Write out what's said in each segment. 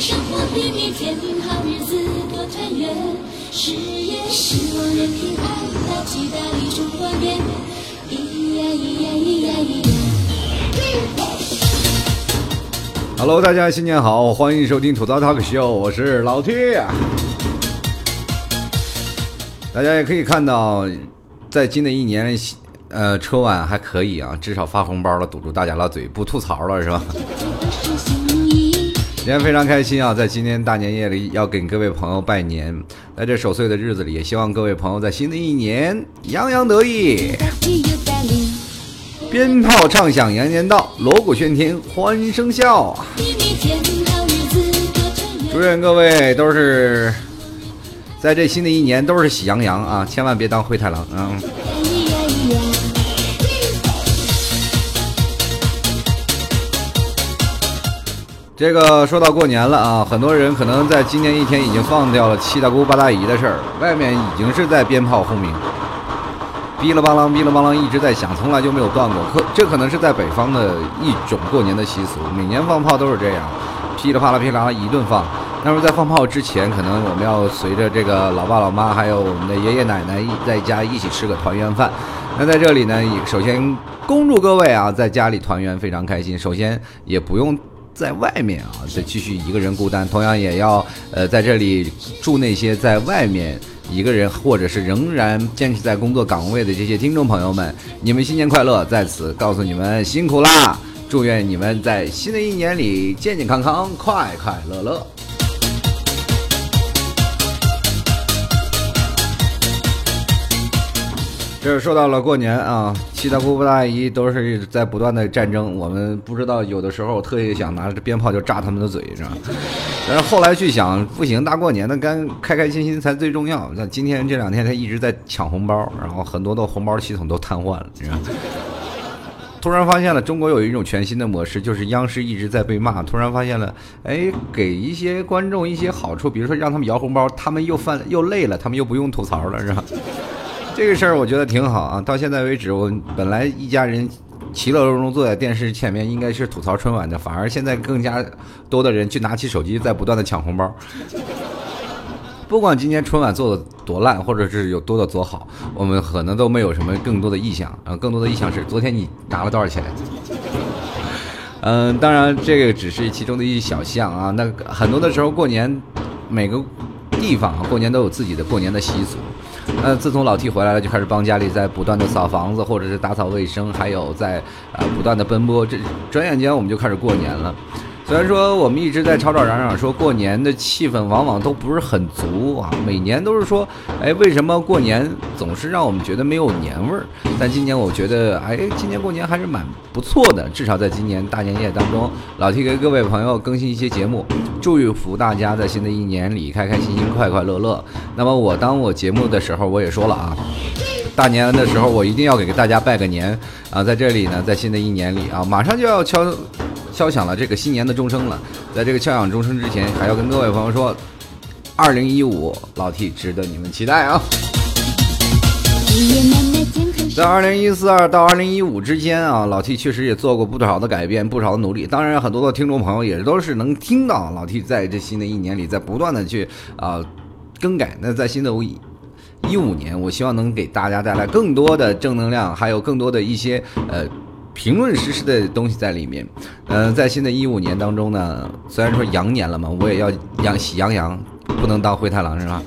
生活比蜜甜，好日子多团圆。事业希望人平安，大吉大利中华年。咿呀咿呀咿呀咿呀。Hello，大家新年好，欢迎收听吐槽 talk show，我是老 T。大家也可以看到，在新的一年，呃，春晚还可以啊，至少发红包了，堵住大家的嘴，不吐槽了，是吧？今天非常开心啊，在今天大年夜里要给各位朋友拜年，在这守岁的日子里，也希望各位朋友在新的一年洋洋得意，鞭炮唱响羊年到，锣鼓喧天欢声笑。祝愿各位都是在这新的一年都是喜洋洋啊，千万别当灰太狼啊！这个说到过年了啊，很多人可能在今年一天已经放掉了七大姑八大姨的事儿，外面已经是在鞭炮轰鸣，哔哩吧啦哔哩吧啦一直在响，从来就没有断过。可这可能是在北方的一种过年的习俗，每年放炮都是这样，噼里啪啦噼里啪啦一顿放。那么在放炮之前，可能我们要随着这个老爸老妈还有我们的爷爷奶奶一在家一起吃个团圆饭。那在这里呢，首先恭祝各位啊，在家里团圆非常开心。首先也不用。在外面啊，再继续一个人孤单，同样也要呃在这里祝那些在外面一个人或者是仍然坚持在工作岗位的这些听众朋友们，你们新年快乐！在此告诉你们辛苦啦，祝愿你们在新的一年里健健康康、快快乐乐。这说到了过年啊，七大姑八大姨都是在不断的战争。我们不知道，有的时候特意想拿着鞭炮就炸他们的嘴，是吧？但是后来去想，不行，大过年的，该开开心心才最重要。那今天这两天他一直在抢红包，然后很多的红包系统都瘫痪了，你知道吗？突然发现了，中国有一种全新的模式，就是央视一直在被骂。突然发现了，哎，给一些观众一些好处，比如说让他们摇红包，他们又犯又累了，他们又不用吐槽了，是吧？这个事儿我觉得挺好啊！到现在为止，我本来一家人其乐融融坐在电视前面，应该是吐槽春晚的，反而现在更加多的人去拿起手机，在不断的抢红包。不管今年春晚做的多烂，或者是有多的多好，我们可能都没有什么更多的意向啊。更多的意向是，昨天你拿了多少钱？嗯，当然这个只是其中的一小项啊。那很多的时候过年，每个地方过年都有自己的过年的习俗。呃，自从老 T 回来了，就开始帮家里在不断的扫房子，或者是打扫卫生，还有在呃不断的奔波。这转眼间我们就开始过年了。虽然说我们一直在吵吵嚷嚷说过年的气氛往往都不是很足啊，每年都是说，哎，为什么过年总是让我们觉得没有年味儿？但今年我觉得，哎，今年过年还是蛮不错的，至少在今年大年夜当中，老 T 给各位朋友更新一些节目，祝福大家在新的一年里开开心心、快快乐乐。那么我当我节目的时候，我也说了啊。大年的时候，我一定要给大家拜个年啊！在这里呢，在新的一年里啊，马上就要敲敲响了这个新年的钟声了。在这个敲响钟声之前，还要跟各位朋友说，二零一五老 T 值得你们期待啊！在二零一四二到二零一五之间啊，老 T 确实也做过不少的改变，不少的努力。当然，很多的听众朋友也都是能听到老 T 在这新的一年里在不断的去啊、更改。那在新的一五年，我希望能给大家带来更多的正能量，还有更多的一些呃评论实施的东西在里面。嗯、在新的一五年当中呢，虽然说羊年了嘛，我也要养喜羊羊，不能当灰太狼是吧？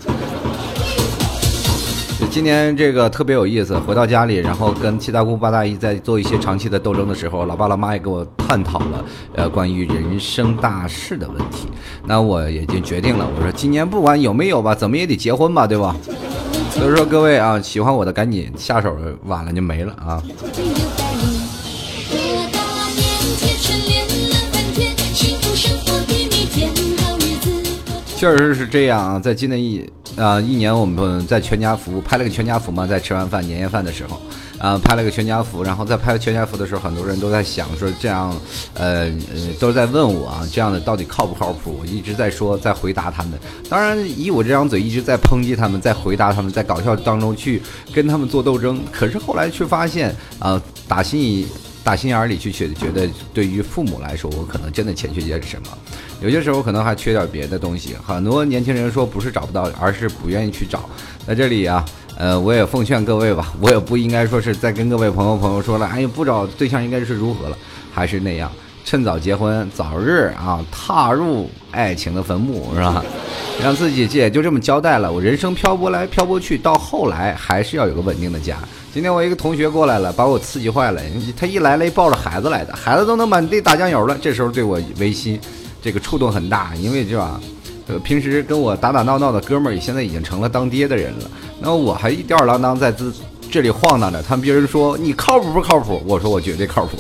就今年这个特别有意思，回到家里，然后跟七大姑八大姨在做一些长期的斗争的时候，老爸老妈也跟我探讨了呃关于人生大事的问题。那我也就决定了，我说今年不管有没有吧，怎么也得结婚吧，对吧？所以说各位啊，喜欢我的赶紧下手，晚了就没了啊。确实是这样啊，在今年一啊、一年，我们在全家福拍了个全家福嘛，在吃完饭年夜饭的时候，啊、拍了个全家福，然后在拍全家福的时候，很多人都在想说这样，呃呃，都在问我啊，这样的到底靠不靠谱？我一直在说，在回答他们。当然，以我这张嘴一直在抨击他们，在回答他们，在搞笑当中去跟他们做斗争。可是后来却发现啊、打心打心眼儿里去觉觉得，对于父母来说，我可能真的欠缺些什么。有些时候可能还缺点别的东西。很多年轻人说不是找不到，而是不愿意去找。在这里啊，呃，我也奉劝各位吧，我也不应该说是在跟各位朋友朋友说了，哎呀，不找对象应该是如何了，还是那样，趁早结婚，早日啊踏入爱情的坟墓，是吧？让自己也就这么交代了。我人生漂泊来漂泊去，到后来还是要有个稳定的家。今天我一个同学过来了，把我刺激坏了。他一来了，抱着孩子来的，孩子都能满地打酱油了。这时候对我微心，这个触动很大，因为这吧，呃，平时跟我打打闹闹的哥们儿，现在已经成了当爹的人了。那我还吊儿郎当在这这里晃荡着，他们别人说你靠谱不靠谱？我说我绝对靠谱。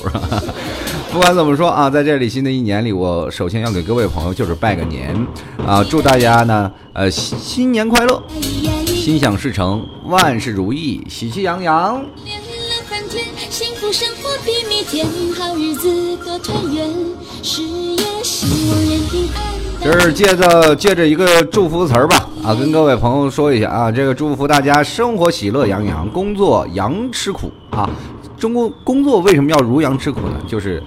不管怎么说啊，在这里新的一年里，我首先要给各位朋友就是拜个年啊，祝大家呢，呃，新新年快乐。心想事成，万事如意，喜气洋洋。连乐翻天，幸福生活比蜜甜，好日子多团圆，事业兴旺人平安。这是借着借着一个祝福词儿吧，啊，跟各位朋友说一下啊，这个祝福大家生活喜乐洋洋，工作羊吃苦啊。中国工作为什么要如羊吃苦呢？就是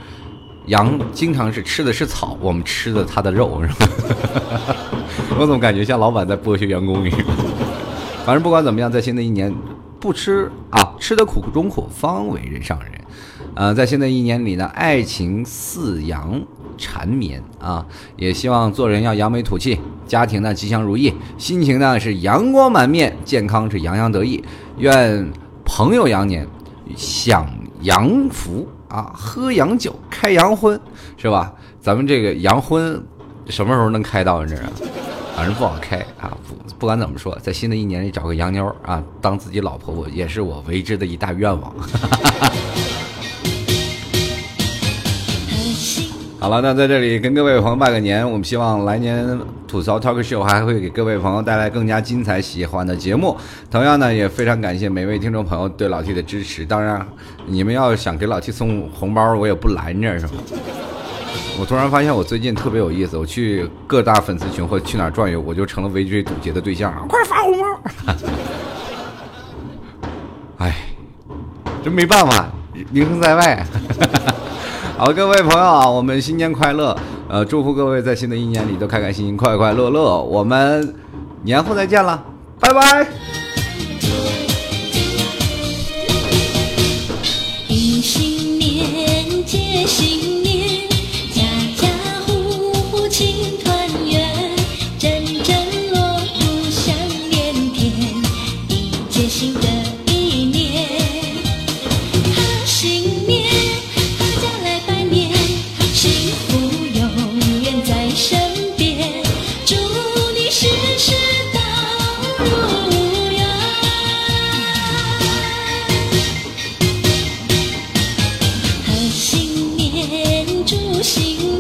羊经常是吃的是草，我们吃的它的肉，是吧？我怎么感觉像老板在剥削员工一样？反正不管怎么样，在新的一年，不吃啊，吃得苦中苦，方为人上人。呃，在新的一年里呢，爱情似阳缠绵啊，也希望做人要扬眉吐气，家庭呢吉祥如意，心情呢是阳光满面，健康是洋洋得意。愿朋友羊年享羊福啊，喝洋酒，开洋荤，是吧？咱们这个洋荤什么时候能开到这儿啊？反正不好开啊！不不管怎么说，在新的一年里找个洋妞啊，当自己老婆，我也是我为之的一大愿望。好了，那在这里跟各位朋友拜个年，我们希望来年吐槽 talk show 还会给各位朋友带来更加精彩、喜欢的节目。同样呢，也非常感谢每位听众朋友对老 T 的支持。当然，你们要想给老 T 送红包，我也不拦着，是吧？我突然发现我最近特别有意思，我去各大粉丝群或去哪儿转悠，我就成了围追堵截的对象啊！快发红包！哎，真没办法，名声在外。好，各位朋友啊，我们新年快乐！呃，祝福各位在新的一年里都开开心心、快快乐乐。我们年后再见了，拜拜。一新年，接新 You.